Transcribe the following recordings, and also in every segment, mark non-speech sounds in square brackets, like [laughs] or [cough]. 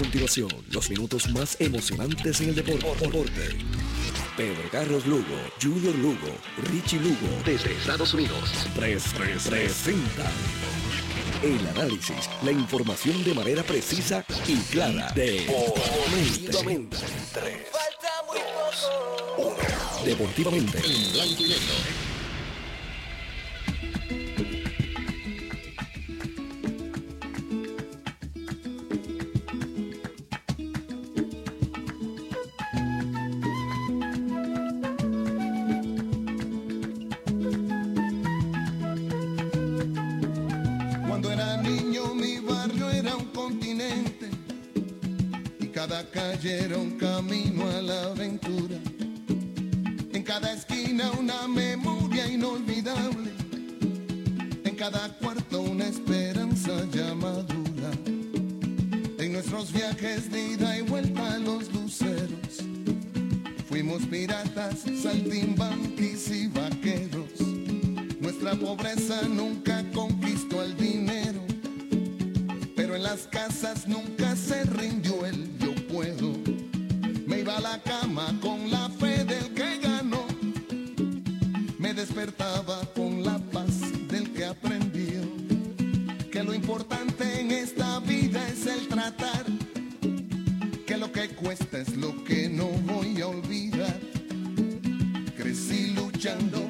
continuación los minutos más emocionantes en el deporte. Pedro Carlos Lugo, Junior Lugo, Richie Lugo, desde Estados Unidos, Tres presenta el análisis, la información de manera precisa y clara. Deportivamente. Falta muy poco. Deportivamente. En blanco y negro. Fuimos piratas, saltimbanquis y vaqueros. Nuestra pobreza nunca conquistó el dinero. Pero en las casas nunca se rindió el me iba a la cama con la fe del que ganó. Me despertaba con la paz del que aprendió. Que lo importante en esta vida es el tratar. Que cuesta es lo que no voy a olvidar. Crecí luchando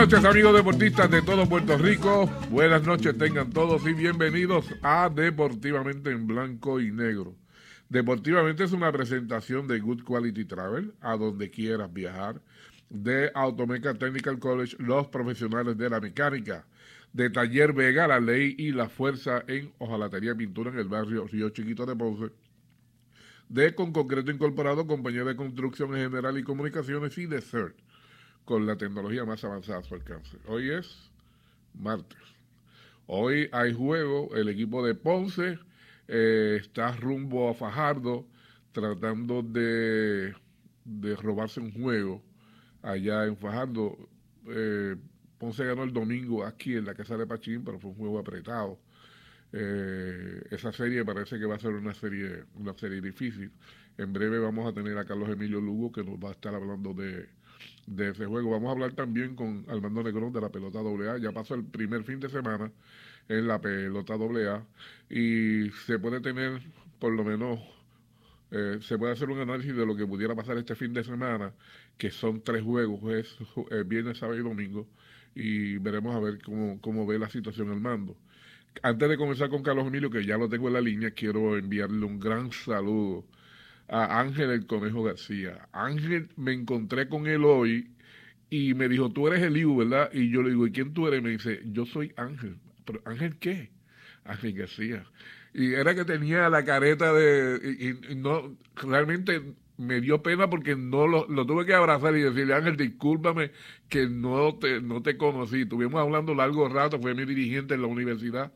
noches amigos deportistas de todo Puerto Rico. Buenas noches tengan todos y bienvenidos a Deportivamente en Blanco y Negro. Deportivamente es una presentación de Good Quality Travel a donde quieras viajar. De Automeca Technical College, los profesionales de la mecánica. De Taller Vega, la ley y la fuerza en hojalatería y pintura en el barrio Río Chiquito de Ponce. De Con Concreto Incorporado, compañía de construcción en general y comunicaciones y de CERT con la tecnología más avanzada a su alcance. Hoy es martes. Hoy hay juego, el equipo de Ponce eh, está rumbo a Fajardo tratando de, de, robarse un juego allá en Fajardo. Eh, Ponce ganó el domingo aquí en la casa de Pachín, pero fue un juego apretado. Eh, esa serie parece que va a ser una serie, una serie difícil. En breve vamos a tener a Carlos Emilio Lugo que nos va a estar hablando de, de ese juego. Vamos a hablar también con Armando Negrón de la pelota AA. Ya pasó el primer fin de semana en la pelota AA y se puede tener por lo menos eh, se puede hacer un análisis de lo que pudiera pasar este fin de semana, que son tres juegos, es eh, viernes, sábado y domingo, y veremos a ver cómo, cómo ve la situación el mando. Antes de comenzar con Carlos Emilio, que ya lo tengo en la línea, quiero enviarle un gran saludo a Ángel el Conejo García. Ángel, me encontré con él hoy y me dijo, tú eres Eliu, ¿verdad? Y yo le digo, ¿y quién tú eres? me dice, yo soy Ángel. ¿Pero Ángel qué? Ángel García. Y era que tenía la careta de... Y, no, realmente me dio pena porque no lo, lo, tuve que abrazar y decirle, Ángel, discúlpame que no te, no te conocí. Estuvimos hablando largo rato, fue mi dirigente en la universidad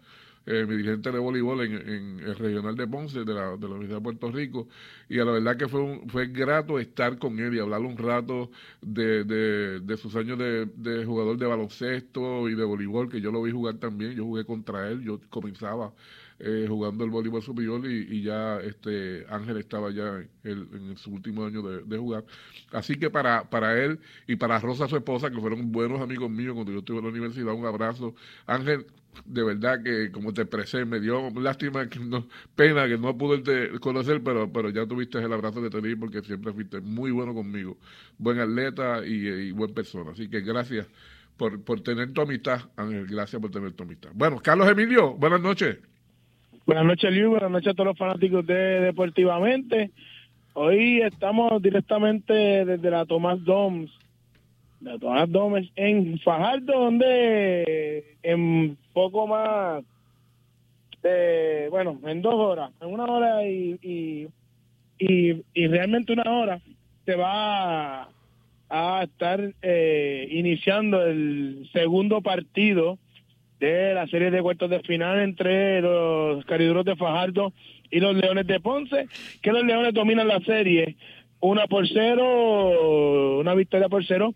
eh, mi dirigente de voleibol en, el regional de Ponce, de la, de la Universidad de Puerto Rico, y a la verdad que fue, fue grato estar con él y hablar un rato de, de, sus años de, de, jugador de baloncesto y de voleibol, que yo lo vi jugar también, yo jugué contra él, yo comenzaba eh, jugando el voleibol superior y, ya este Ángel estaba ya en, en su último año de, jugar. Así que para, para él y para Rosa, su esposa, que fueron buenos amigos míos cuando yo estuve en la universidad, un abrazo. Ángel, de verdad que como te expresé, me dio lástima, que no, pena que no pude conocer, pero, pero ya tuviste el abrazo que te porque siempre fuiste muy bueno conmigo, buen atleta y, buen persona. Así que gracias por, por tener tu amistad, Ángel, gracias por tener tu amistad. Bueno, Carlos Emilio, buenas noches. Buenas noches, Luis, buenas noches a todos los fanáticos de Deportivamente. Hoy estamos directamente desde la Tomás Doms de Tomás Domes en Fajardo, donde en poco más de, bueno, en dos horas, en una hora y, y, y, realmente una hora, se va a, estar eh, iniciando el segundo partido de la serie de cuartos de final entre los cariduros de Fajardo y los Leones de Ponce, que los Leones dominan la serie una por cero, una victoria por cero,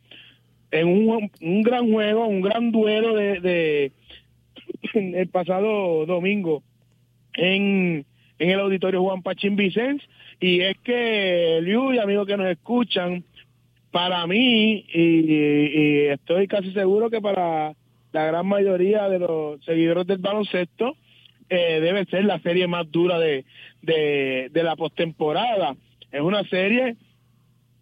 en un, un gran juego, un gran duelo de, [clears throat] el pasado domingo en, en el auditorio Juan Pachín Vicens. Y es que Liu y amigos que nos escuchan para mí y, estoy casi seguro que para la gran mayoría de los seguidores del baloncesto eh, debe ser la serie más dura de, de, la postemporada. Es una serie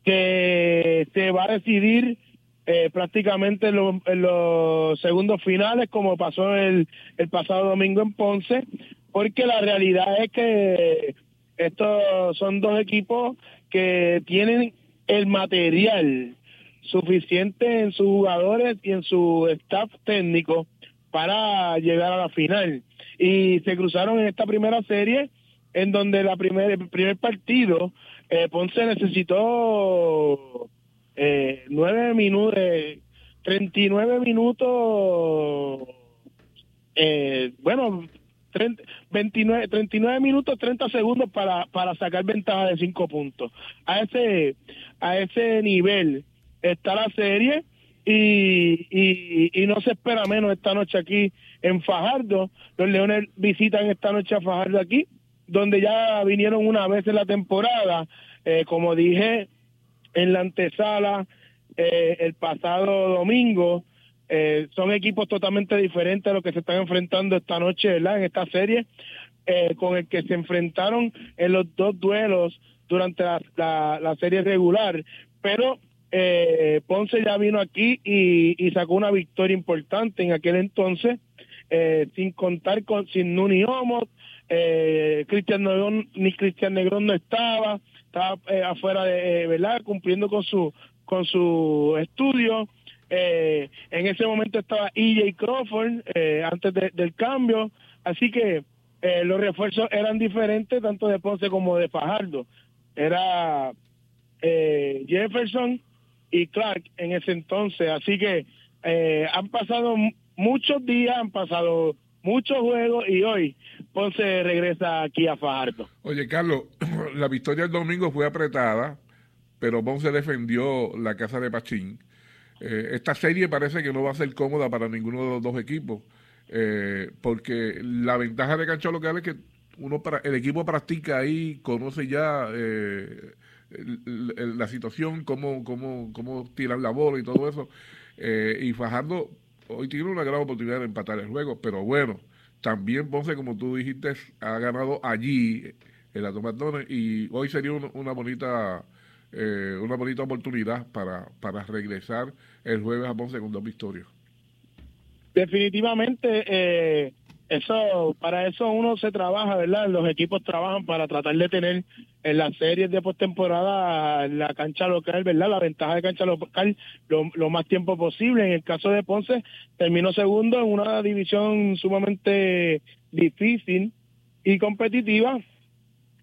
que se va a decidir eh, prácticamente en, los segundos finales, como pasó el, el pasado domingo en Ponce, porque la realidad es que estos son dos equipos que tienen el material suficiente en sus jugadores y en su staff técnico para llegar a la final. Y se cruzaron en esta primera serie, en donde la primer, el primer partido, eh, Ponce necesitó eh, nueve minutos, eh, 39 minutos, eh, bueno, 30, 29, 39 minutos 30 segundos para, para sacar ventaja de 5 puntos. A ese, a ese nivel está la serie y, y, y no se espera menos esta noche aquí en Fajardo. Los Leones visitan esta noche a Fajardo aquí, donde ya vinieron una vez en la temporada. Eh, como dije, en la antesala eh, el pasado domingo. Eh, son equipos totalmente diferentes a los que se están enfrentando esta noche, ¿verdad? En esta serie, eh, con el que se enfrentaron en los dos duelos durante la, la, serie regular. Pero eh, Ponce ya vino aquí y, sacó una victoria importante en aquel entonces, eh, sin contar con sin Nuni Homo, eh, Cristian Negrón, ni Cristian Negrón no estaba, estaba eh, afuera de, ¿verdad? Cumpliendo con su con su estudio. en ese momento estaba EJ Crawford antes del cambio, así que los refuerzos eran diferentes tanto de Ponce como de Fajardo. Era Jefferson, y Clark en ese entonces. Así que eh, han pasado muchos días, han pasado muchos juegos y hoy Ponce regresa aquí a Fajardo. Oye, Carlos, [clears throat] la victoria el domingo fue apretada, pero Ponce defendió la casa de Pachín. Eh, esta serie parece que no va a ser cómoda para ninguno de los dos equipos, eh, porque la ventaja de cancha local es que uno para, el equipo practica ahí, conoce ya eh, la situación, cómo, cómo, cómo tirar la bola y todo eso. Eh, y Fajardo hoy tiene una gran oportunidad de empatar el juego, pero bueno, también Ponce, como tú dijiste, ha ganado allí en la Tomatones y hoy sería una bonita eh, una bonita oportunidad para, para regresar el jueves a Ponce con dos victorias. Definitivamente, eh, eso para eso uno se trabaja, ¿verdad? Los equipos trabajan para tratar de tener en las series de postemporada la cancha local, ¿verdad? La ventaja de cancha local lo, más tiempo posible. En el caso de Ponce, terminó segundo en una división sumamente difícil y competitiva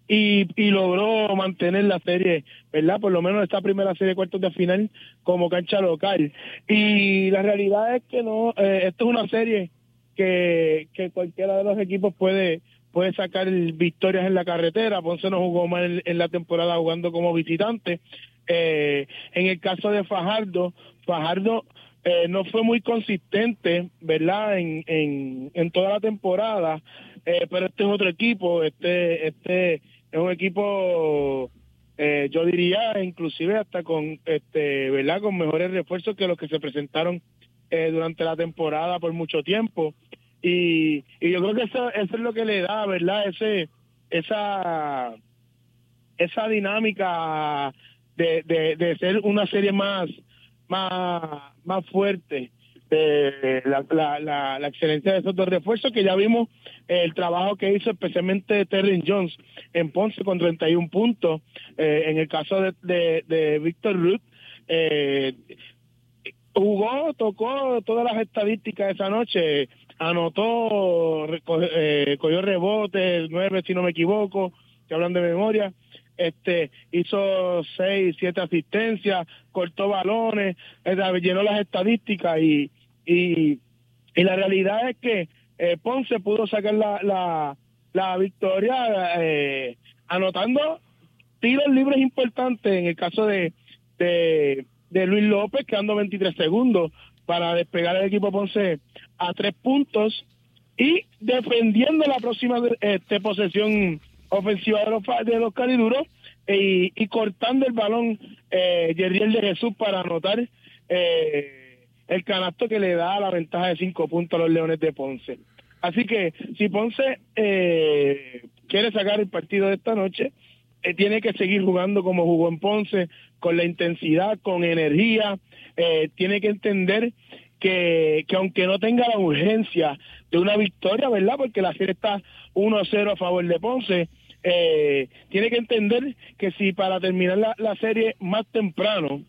y, logró mantener la serie, ¿verdad? Por lo menos esta primera serie de cuartos de final como cancha local. Y la realidad es que no, eh, esto es una serie que, que cualquiera de los equipos puede puede sacar victorias en la carretera. Ponce no jugó mal en, la temporada jugando como visitante. Eh, en el caso de Fajardo, Fajardo eh, no fue muy consistente, ¿verdad? En, en, en toda la temporada, eh, pero este es otro equipo, este, este es un equipo, eh, yo diría, inclusive hasta con, este, ¿verdad? Con mejores refuerzos que los que se presentaron eh, durante la temporada por mucho tiempo. Y, y yo creo que eso, eso es lo que le da, ¿verdad? Ese, esa, esa dinámica de, de, ser una serie más, más, más fuerte. La, la, la, excelencia de esos dos refuerzos que ya vimos el trabajo que hizo especialmente Terry Jones en Ponce con 31 puntos eh, en el caso de, de, de Víctor Ruth eh, jugó, tocó todas las estadísticas esa noche, anotó, eh, cogió rebotes, nueve si no me equivoco, que hablan de memoria, este hizo seis, siete asistencias, cortó balones, llenó las estadísticas y, y, y la realidad es que eh, Ponce pudo sacar la, la, la victoria eh, anotando tiros libres importantes en el caso de, de de Luis López, quedando 23 segundos para despegar el equipo Ponce a tres puntos y defendiendo la próxima este, posesión ofensiva de los, de caliduros y, cortando el balón eh, de Jesús para anotar eh, el canasto que le da la ventaja de cinco puntos a los Leones de Ponce. Así que si Ponce eh, quiere sacar el partido de esta noche, eh, tiene que seguir jugando como jugó en Ponce, con la intensidad, con energía, eh, tiene que entender que, que aunque no tenga la urgencia de una victoria, ¿verdad? Porque la serie está 1-0 a favor de Ponce, eh, tiene que entender que si para terminar la, la serie más temprano,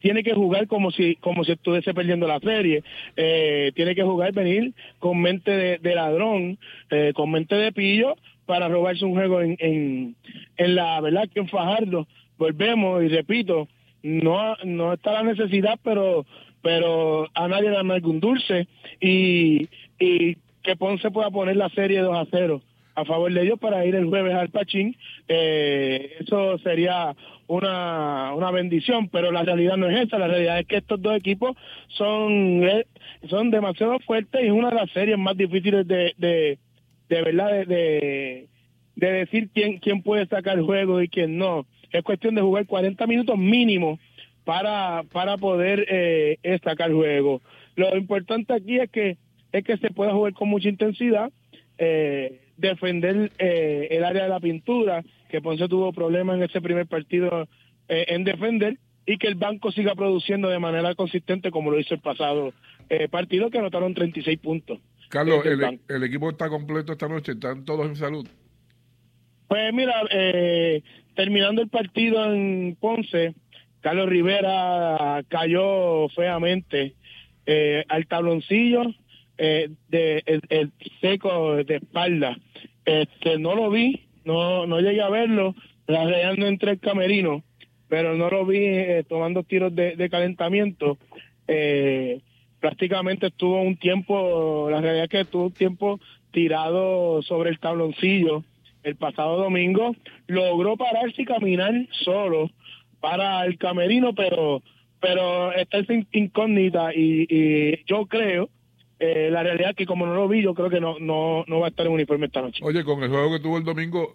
tiene que jugar como si como si estuviese perdiendo la serie eh, tiene que jugar venir con mente de, ladrón eh, con mente de pillo para robarse un juego en, en, en la verdad que en Fajardo volvemos y repito no no está la necesidad pero pero a nadie le da algún dulce y, y que Ponce pueda poner la serie 2 a 0 a favor de ellos para ir el jueves al Pachín eh, eso sería una, una bendición pero la realidad no es esa la realidad es que estos dos equipos son eh, son demasiado fuertes y es una de las series más difíciles de, de de verdad de, de, decir quién, quién puede sacar el juego y quién no. Es cuestión de jugar 40 minutos mínimo para, para poder eh, el juego. Lo importante aquí es que es que se pueda jugar con mucha intensidad, eh, defender eh, el área de la pintura, que Ponce tuvo problemas en ese primer partido eh, en defender, y que el banco siga produciendo de manera consistente como lo hizo el pasado partido que anotaron 36 puntos. Carlos, el, el, equipo está completo esta noche, están todos en salud. Pues mira, eh, terminando el partido en Ponce, Carlos Rivera cayó feamente eh, al tabloncillo eh, de el, seco de espalda. Este, no lo vi, no no llegué a verlo, rayando entre el camerino, pero no lo vi eh, tomando tiros de, de calentamiento. Eh, prácticamente estuvo un tiempo, la realidad es que estuvo un tiempo tirado sobre el tabloncillo el pasado domingo, logró pararse y caminar solo para el camerino, pero pero está esa incógnita y, yo creo eh, la realidad es que como no lo vi, yo creo que no, no, no va a estar en uniforme esta noche. Oye, con el juego que tuvo el domingo,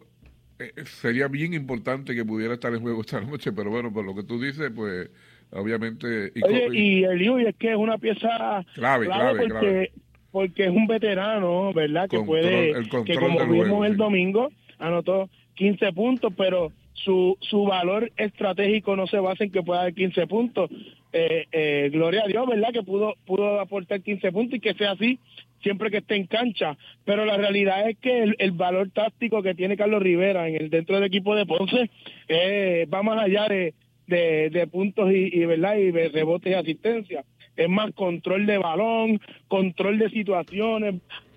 eh, sería bien importante que pudiera estar en juego esta [laughs] noche, pero bueno, por lo que tú dices, pues obviamente... Y, Oye, y el Yui es que es una pieza clave, clave, porque, porque es un veterano, ¿verdad? Que puede, que como vimos el domingo, anotó 15 puntos, pero su, su valor estratégico no se basa en que pueda dar 15 puntos. Eh, eh, gloria a Dios, ¿verdad? Que pudo, pudo aportar 15 puntos y que sea así siempre que esté en cancha. Pero la realidad es que el, valor táctico que tiene Carlos Rivera en el dentro del equipo de Ponce eh, va más allá de, de, puntos y, y, ¿verdad? y de rebotes y asistencia. Es más control de balón, control de situaciones,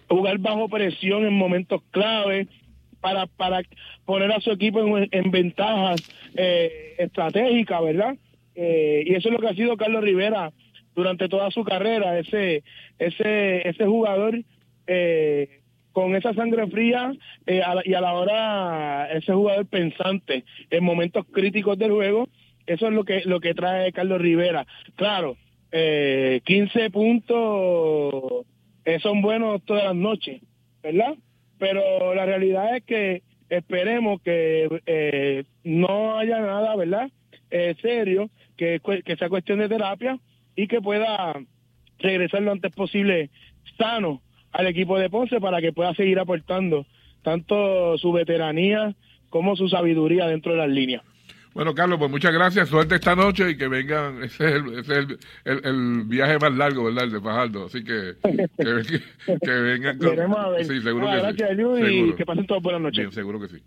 jugar bajo presión en momentos clave para, para poner a su equipo en, ventajas eh, estratégicas, ¿verdad? Eh, y eso es lo que ha sido Carlos Rivera durante toda su carrera, ese, ese, ese jugador eh, con esa sangre fría y a la hora ese jugador pensante en momentos críticos del juego, eso es lo que, lo que trae Carlos Rivera. Claro, 15 puntos son buenos todas las noches, ¿verdad? pero la realidad es que esperemos que eh, no haya nada, ¿verdad? Eh, serio, que, que sea cuestión de terapia y que pueda regresar lo antes posible sano al equipo de Ponce para que pueda seguir aportando tanto su veteranía como su sabiduría dentro de las líneas. Bueno, Carlos, pues muchas gracias. Suerte esta noche y que vengan. [laughs] Ese es el, ese es el, el, viaje más largo, ¿verdad? El de Fajardo. Así que que, que vengan. Con... Sí, seguro que gracias, sí. y que pasen todas buenas noches. Bien, seguro que sí.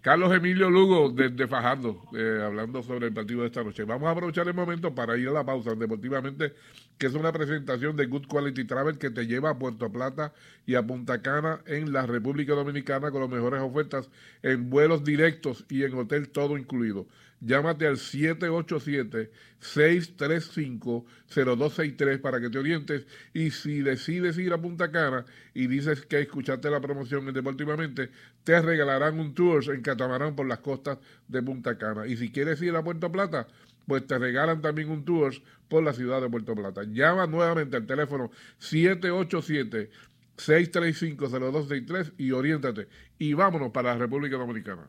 Carlos Emilio Lugo, desde Fajardo, eh, hablando sobre el partido de esta noche. Vamos a aprovechar el momento para ir a la pausa deportivamente, que es una presentación de Good Quality Travel que te lleva a Puerto Plata y a Punta Cana en la República Dominicana con las mejores ofertas en vuelos directos y en hotel todo incluido llámate al 787-635-0263 para que te orientes y si decides ir a Punta Cana y dices que escuchaste la promoción en Deportivamente, te regalarán un tour en catamarán por las costas de Punta Cana. Y si quieres ir a Puerto Plata, pues te regalan también un tour por la ciudad de Puerto Plata. Llama nuevamente al teléfono 787 635-0263 y oriéntate. Y vámonos para la República Dominicana.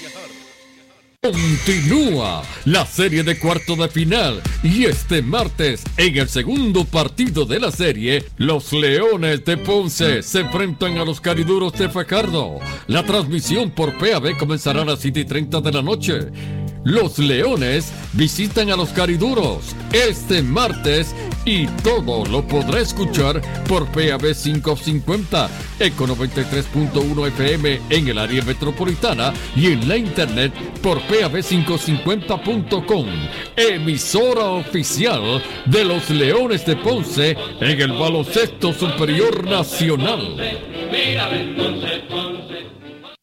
Continúa la serie de cuarto de final y este martes en el segundo partido de la serie, los Leones de Ponce se enfrentan a los Cariduros de Fajardo. La transmisión por PAB comenzará a las 7 y 30 de la noche. Los Leones visitan a los Cariduros este martes y todo lo podrá escuchar por PAB 550, Eco 93.1 FM en el área metropolitana y en la internet por PAB550.com, emisora oficial de los Leones de Ponce en el baloncesto superior nacional.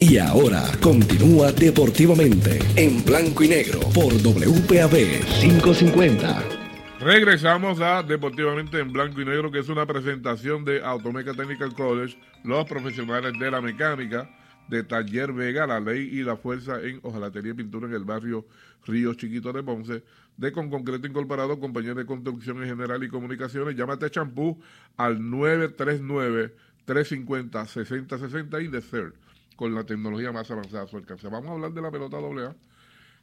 Y ahora continúa deportivamente en blanco y negro por WPAB 550. Regresamos a Deportivamente en Blanco y Negro, que es una presentación de Automeca Technical College, los profesionales de la mecánica, de Taller Vega, la ley y la fuerza en hojalatería y pintura en el barrio Río Chiquito de Ponce, de Con Concreto Incorporado, compañía de construcción en general y comunicaciones. Llámate champú al 939-350-6060 y de CERT con la tecnología más avanzada a su alcance. Vamos a hablar de la pelota AA,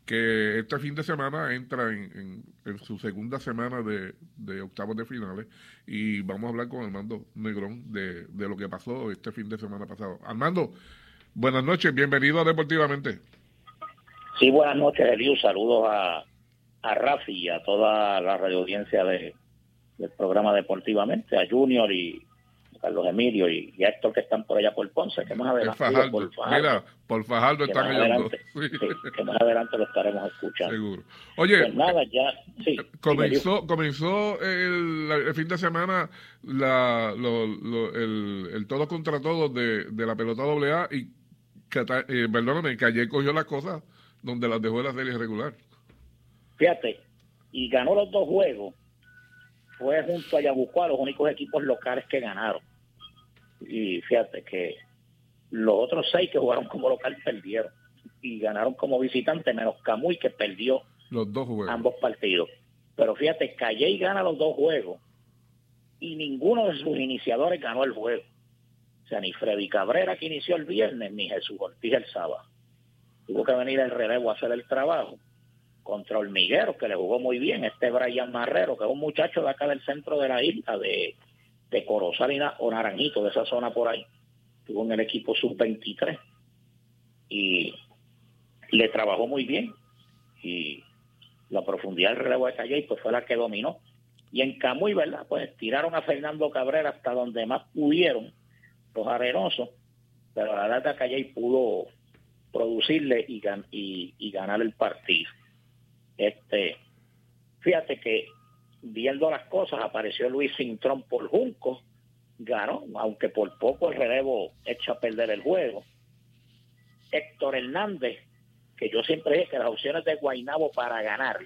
que este fin de semana entra en, su segunda semana de, octavos de finales y vamos a hablar con Armando Negrón de, lo que pasó este fin de semana pasado. Armando, buenas noches, bienvenido a Deportivamente. Sí, buenas noches, Eliu. Saludos a, a Rafi y a toda la radio audiencia de, del programa Deportivamente, a Junior y, Carlos Emilio y, y, Héctor que están por allá por Ponce, que más adelante, por Fajardo, Mira, por Fajardo están adelante, [laughs] que más adelante lo estaremos escuchando. Seguro. Oye, pues nada, ya, sí, comenzó, comenzó el, fin de semana la, lo, lo, el, el, todo contra todos de, de la pelota AA y, eh, perdóname, Calle cogió las cosas donde las dejó en la serie regular. Fíjate, y ganó los dos juegos fue junto a Yabucoa los únicos equipos locales que ganaron y fíjate que los otros seis que jugaron como local perdieron y ganaron como visitante, menos Camuy que perdió los dos ambos partidos. Pero fíjate, y gana los dos juegos y ninguno de sus iniciadores ganó el juego. O sea, ni Freddy Cabrera que inició el viernes, ni Jesús Ortiz el sábado. Tuvo que venir el relevo a hacer el trabajo contra Hormiguero, que le jugó muy bien. Este Brian Marrero, que es un muchacho de acá del centro de la isla, de de Corozal o Naranjito, de esa zona por ahí. Estuvo en el equipo sub-23 y le trabajó muy bien. Y la profundidad del relevo de Calle pues fue la que dominó. Y en Camuy, ¿verdad? Pues tiraron a Fernando Cabrera hasta donde más pudieron los arenosos, pero la verdad Calle pudo producirle y, y, y ganar el partido. Este, fíjate que viendo las cosas, apareció Luis Cintrón por Junco, ganó, aunque por poco el relevo echa a perder el juego. Héctor Hernández, que yo siempre dije que las opciones de Guainabo para ganar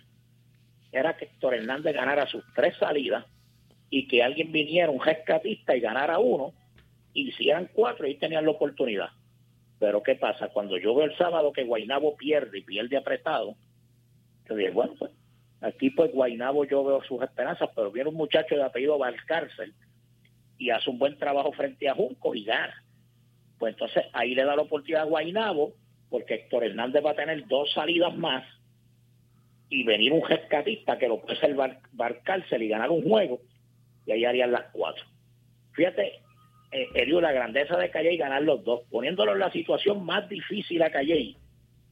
era que Héctor Hernández ganara sus tres salidas y que alguien viniera, un rescatista, y ganara uno, hicieran cuatro y tenían la oportunidad. Pero ¿qué pasa? Cuando yo veo el sábado que Guainabo pierde y pierde apretado, yo bueno, pues Aquí pues Guainabo yo veo sus esperanzas, pero viene un muchacho de apellido Valcárcel y hace un buen trabajo frente a Junco y gana. Pues entonces ahí le da la oportunidad a Guainabo, porque Héctor Hernández va a tener dos salidas más y venir un rescatista que lo puede ser Valcárcel y ganar un juego, y ahí harían las cuatro. Fíjate, eh, la grandeza de Calle y ganar los dos, poniéndolo en la situación más difícil a Calle,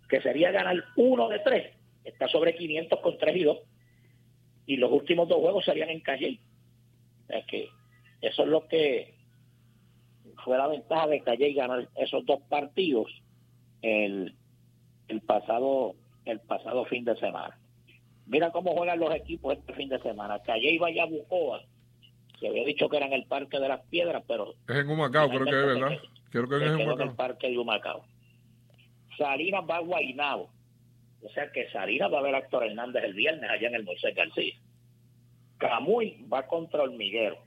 que sería ganar uno de tres está sobre 500 con 3 y 2. Y los últimos dos juegos serían en Calle. Es que eso es lo que fue la ventaja de Calle ganar esos dos partidos el, el pasado el pasado fin de semana. Mira cómo juegan los equipos este fin de semana. Calle y Bucoa se había dicho que era en el Parque de las Piedras, pero... Es en Humacao, creo que es, ¿verdad? Creo que es en Humacao. el Parque de Humacao. Salinas va a Guaynabo. O sea que Sarina va a ver a Héctor Hernández el viernes allá en el Moisés García. Camuy va contra Hormiguero.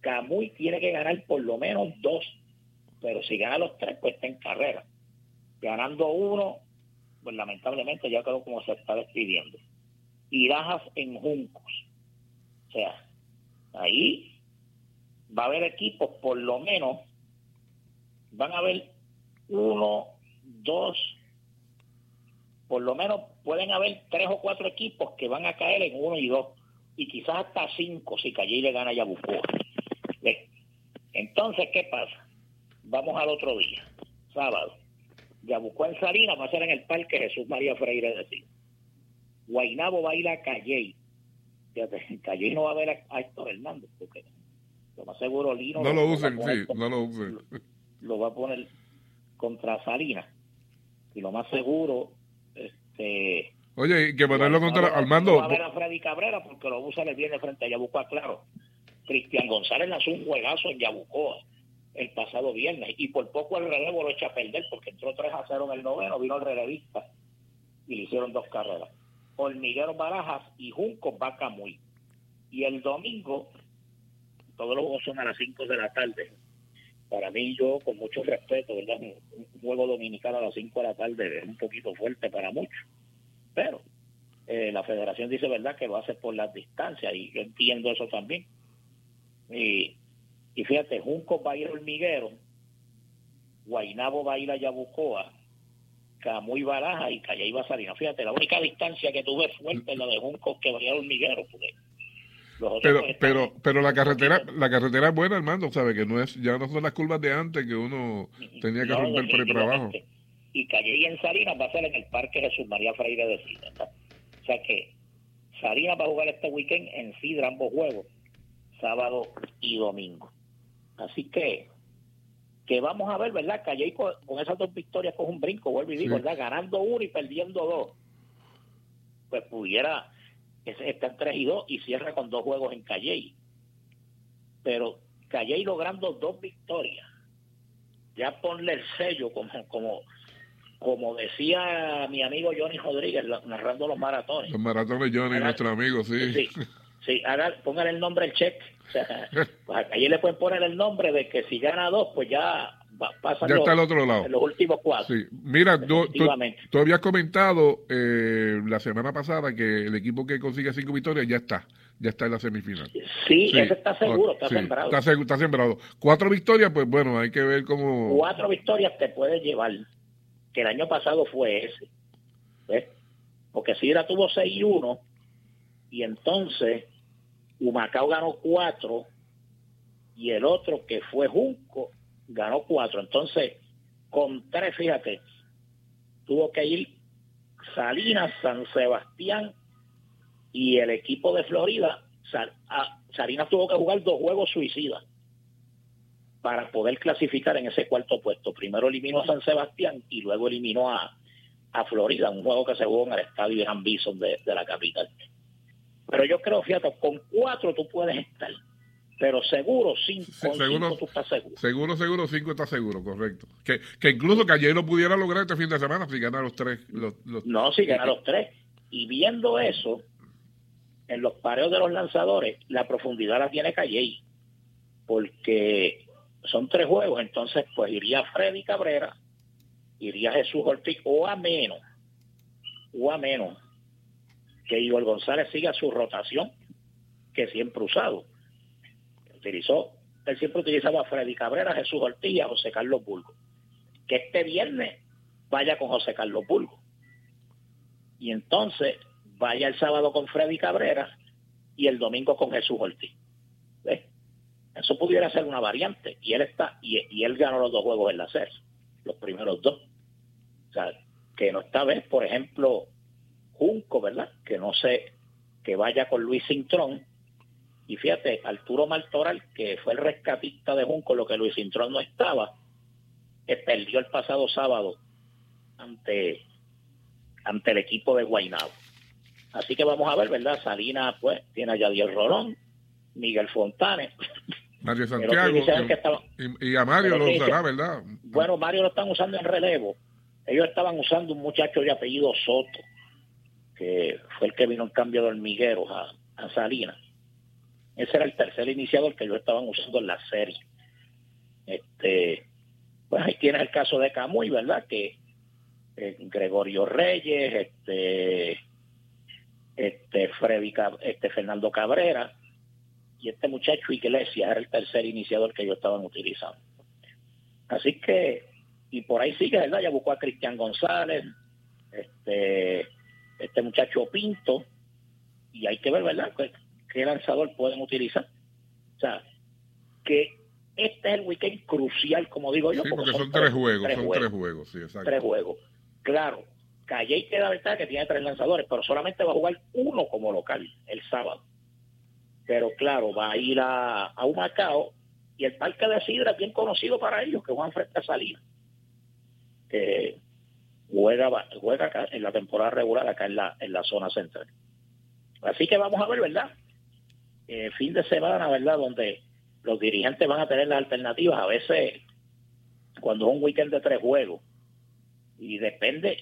Camuy tiene que ganar por lo menos dos, pero si gana los tres, pues está en carrera. Ganando uno, pues lamentablemente ya quedó como se está despidiendo. Irajas en Juncos. O sea, ahí va a haber equipos, por lo menos, van a haber uno, dos, por lo menos pueden haber tres o cuatro equipos que van a caer en uno y dos, y quizás hasta cinco si Calle le gana a Yabucoa. Entonces, ¿qué pasa? Vamos al otro día, sábado. Yabucoa en Salinas va a ser en el Parque Jesús María Freire de Tigre. Guainabo va a ir a Calley. Fíjate, [laughs] Calley no va a ver a, Héctor Hernández, porque lo más seguro Lino... No lo, usen, sí, no lo usen. Lo, va a poner contra Salinas. Y lo más seguro, este... Oye, que ponerlo contra Armando... No va a ver a Freddy Cabrera porque lo usa el viene frente a Yabucoa, claro. Cristian González lanzó un juegazo en Yabucoa el pasado viernes y por poco el relevo lo echa a perder porque entró 3 a 0 en el noveno, vino el relevista y le hicieron dos carreras. Hormiguero Barajas y Junco Vaca Muy. Y el domingo, todos los juegos son a las 5 de la tarde. Para mí, yo, con mucho respeto, ¿verdad? Un, juego dominicano a las 5 de la tarde es un poquito fuerte para muchos. Pero eh, la federación dice, ¿verdad?, que lo hace por las distancias y yo entiendo eso también. Y, y fíjate, Junco va a ir a Hormiguero, Guainabo va a ir a Yabucoa, Camuy Baraja y Calle iba a salir. Fíjate, la única distancia que tuve fuerte es la de Junco que vaya a Hormiguero, pero pero pero la carretera la carretera es buena Armando sabe que no es ya no son las curvas de antes que uno tenía que romper por ahí para abajo. Y Calle y en Salinas va a ser en el Parque Jesús María Freire de Sidra o sea que Salinas va a jugar este weekend en Sidra ambos juegos sábado y domingo. Así que que vamos a ver, ¿verdad? Calle con, con esas dos victorias con un brinco, vuelvo y digo, ¿verdad? Ganando uno y perdiendo dos. Pues pudiera estar en 3 y 2 y cierra con dos juegos en Calle. Pero Calle logrando dos victorias, ya ponle el sello como, como, como decía mi amigo Johnny Rodríguez narrando los maratones. Los maratones Johnny, nuestro amigo, sí. Sí, sí póngale el nombre el cheque [laughs] pues allí le pueden poner el nombre de que si gana dos, pues ya pasa ya está al otro lado. En los últimos cuatro. Mira, tú, tú, habías comentado eh, la semana pasada que el equipo que consigue cinco victorias ya está, ya está en la semifinal. Sí, ese está seguro, está sembrado. Está, sembrado. Cuatro victorias, pues bueno, hay que ver cómo... Cuatro victorias te puede llevar, que el año pasado fue ese. ¿ves? Porque Sidra tuvo 6 y 1, y entonces Humacao ganó cuatro y el otro que fue Junco ganó cuatro. Entonces, con tres, fíjate, tuvo que ir Salinas, San Sebastián y el equipo de Florida. Salinas tuvo que jugar dos juegos suicidas para poder clasificar en ese cuarto puesto. Primero eliminó a San Sebastián y luego eliminó a, a Florida, un juego que se jugó en el estadio Gran Bison de la capital. Pero yo creo, fíjate, con cuatro tú puedes estar. Pero seguro, cinco, seguro, tú estás seguro. Seguro, seguro, cinco está seguro, correcto. Que, que incluso que ayer lo pudiera lograr este fin de semana si gana los tres. Los, No, si gana los tres. Y viendo eso, en los pareos de los lanzadores, la profundidad la tiene Calle. Porque son tres juegos, entonces pues iría Freddy Cabrera, iría Jesús Ortiz, o a menos, o a menos, que Igor González siga su rotación que siempre usado. Utilizó, él siempre utilizaba a Freddy Cabrera, Jesús Ortiz y a José Carlos Bulgo. Que este viernes vaya con José Carlos Bulgo. Y entonces vaya el sábado con Freddy Cabrera y el domingo con Jesús Ortiz. Eso pudiera ser una variante. Y él está, y, él ganó los dos juegos en la serie, los primeros dos. O sea, que no esta vez, por ejemplo, Junco, ¿verdad? Que no sé, que vaya con Luis Cintrón. Y fíjate, Arturo Martoral, que fue el rescatista de Junco, lo que Luis Cintrón no estaba, que perdió el pasado sábado ante, ante el equipo de Guaynabo. Así que vamos a ver, ¿verdad? Salina, pues, tiene a Yadier Rolón, Miguel Fontanes. Mario [laughs] Santiago. y, a Mario lo usará, ¿verdad? Bueno, Mario lo están usando en relevo. Ellos estaban usando un muchacho de apellido Soto que fue el que vino en cambio de hormigueros a, a Salinas. Ese era el tercer iniciador que ellos estaban usando en la serie. Este, pues ahí tienes el caso de Camuy, ¿verdad? Que eh, Gregorio Reyes, este, este, Freddy, este Fernando Cabrera y este muchacho Iglesias era el tercer iniciador que ellos estaban utilizando. Así que, y por ahí sigue, ¿verdad? Ya buscó a Cristian González, este, este muchacho Pinto, y hay que ver, ¿verdad?, qué, lanzador pueden utilizar. O sea, que este es el weekend crucial, como digo yo. Sí, porque son, tres, juegos, son tres juegos, sí, exacto. Tres juegos. Claro, Calle queda verdad que tiene tres lanzadores, pero solamente va a jugar uno como local el sábado. Pero claro, va a ir a, a un Macao y el Parque de Sidra es bien conocido para ellos, que Juan frente a Salinas. Que juega, juega acá en la temporada regular acá en la, en la zona central. Así que vamos a ver, ¿verdad? Eh, fin de semana, ¿verdad? Donde los dirigentes van a tener las alternativas. A veces, cuando es un weekend de tres juegos, y depende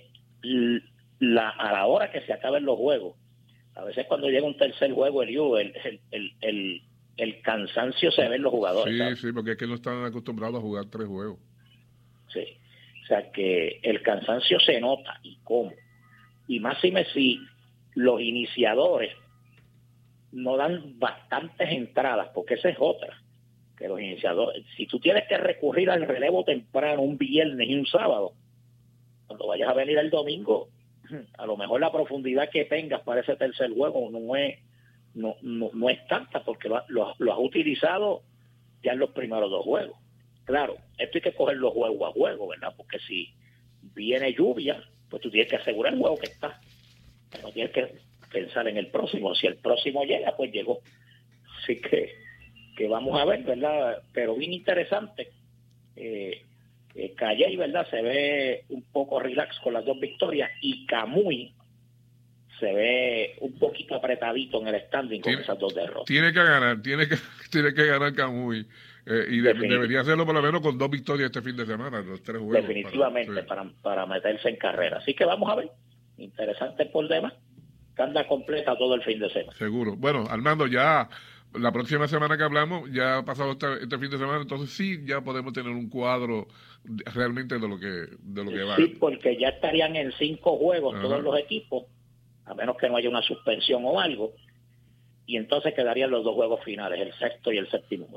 la, a la hora que se acaben los juegos. A veces cuando llega un tercer juego, el, el, el, el, el cansancio se ve en los jugadores. Sí, sí, porque es que no están acostumbrados a jugar tres juegos. Sí, o sea que el cansancio se nota y cómo. Y más si me si los iniciadores no dan bastantes entradas, porque esa es otra que los iniciadores, si tú tienes que recurrir al relevo temprano un viernes y un sábado, cuando vayas a venir el domingo, a lo mejor la profundidad que tengas para ese tercer juego no es, no, no, es tanta porque lo, lo, has utilizado ya en los primeros dos juegos. Claro, esto hay que cogerlo juego a juego, ¿verdad? Porque si viene lluvia, pues tú tienes que asegurar el juego que está. No tienes que pensar en el próximo. Si el próximo llega, pues llegó. Así que que vamos a ver, ¿verdad? Pero bien interesante. Eh, eh, Calle, ¿verdad? Se ve un poco relax con las dos victorias y Camuy se ve un poquito apretadito en el standing con esas dos derrotas. Tiene que ganar, tiene que, [laughs] tiene que ganar Camuy. Eh, y debería hacerlo por lo menos con dos victorias este fin de semana, los tres juegos. Definitivamente, para, para, meterse en carrera. Así que vamos a ver. Interesante por demás. Anda completa todo el fin de semana. Seguro. Bueno, Armando, ya la próxima semana que hablamos, ya ha pasado este, este, fin de semana, entonces sí, ya podemos tener un cuadro realmente de lo que, de lo que va. Sí, porque ya estarían en cinco juegos todos los equipos, a menos que no haya una suspensión o algo, y entonces quedarían los dos juegos finales, el sexto y el séptimo.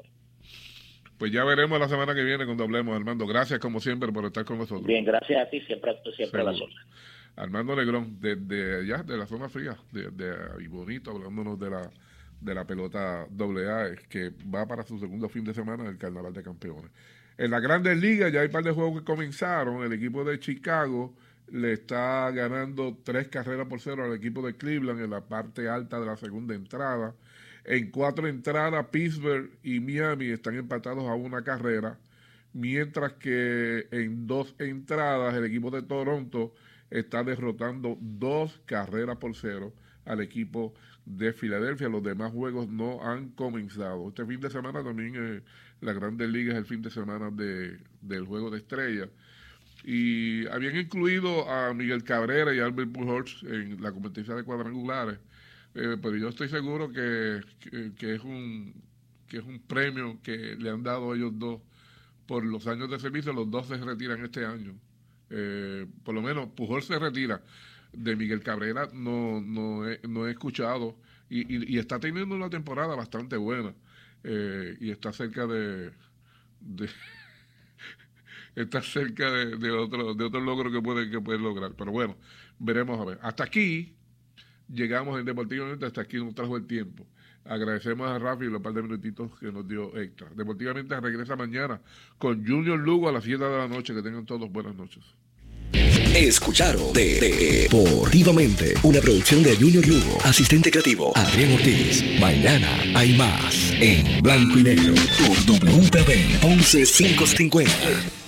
Pues ya veremos la semana que viene cuando hablemos, Armando. Gracias como siempre por estar con nosotros. Bien, gracias a ti, siempre, siempre la zona. Armando Negrón, desde allá, de la zona fría, de, de, bonito, hablándonos de la de la pelota AA, que va para su segundo fin de semana del Carnaval de Campeones. En la Grandes Ligas ya hay un par de juegos que comenzaron. El equipo de Chicago le está ganando tres carreras por cero al equipo de Cleveland en la parte alta de la segunda entrada. En cuatro entradas, Pittsburgh y Miami están empatados a una carrera, mientras que en dos entradas el equipo de Toronto está derrotando dos carreras por cero al equipo de Filadelfia. Los demás juegos no han comenzado. Este fin de semana también eh, la Grandes Ligas es el fin de semana de, del Juego de Estrellas. Y habían incluido a Miguel Cabrera y Albert Pujols en la competencia de cuadrangulares. Eh, pero yo estoy seguro que, que, es un, que es un premio que le han dado ellos dos por los años de servicio. Los dos se retiran este año. Eh, por lo menos Pujols se retira de Miguel Cabrera no, no, he, no he escuchado y, y, está teniendo una temporada bastante buena eh, y está cerca de, de [laughs] está cerca de, de, otro de otro logro que puede que puede lograr pero bueno veremos a ver. Hasta aquí llegamos en Deportivamente hasta aquí nos trajo el tiempo. Agradecemos a Rafi los par de minutitos que nos dio extra. Deportivamente regresa mañana con Junior Lugo a las 7 de la noche que tengan todos buenas noches Escucharon de, Deportivamente, una producción de Junior Lugo, asistente creativo Adrián Ortiz. Mañana hay más en blanco y negro por WPB 11550.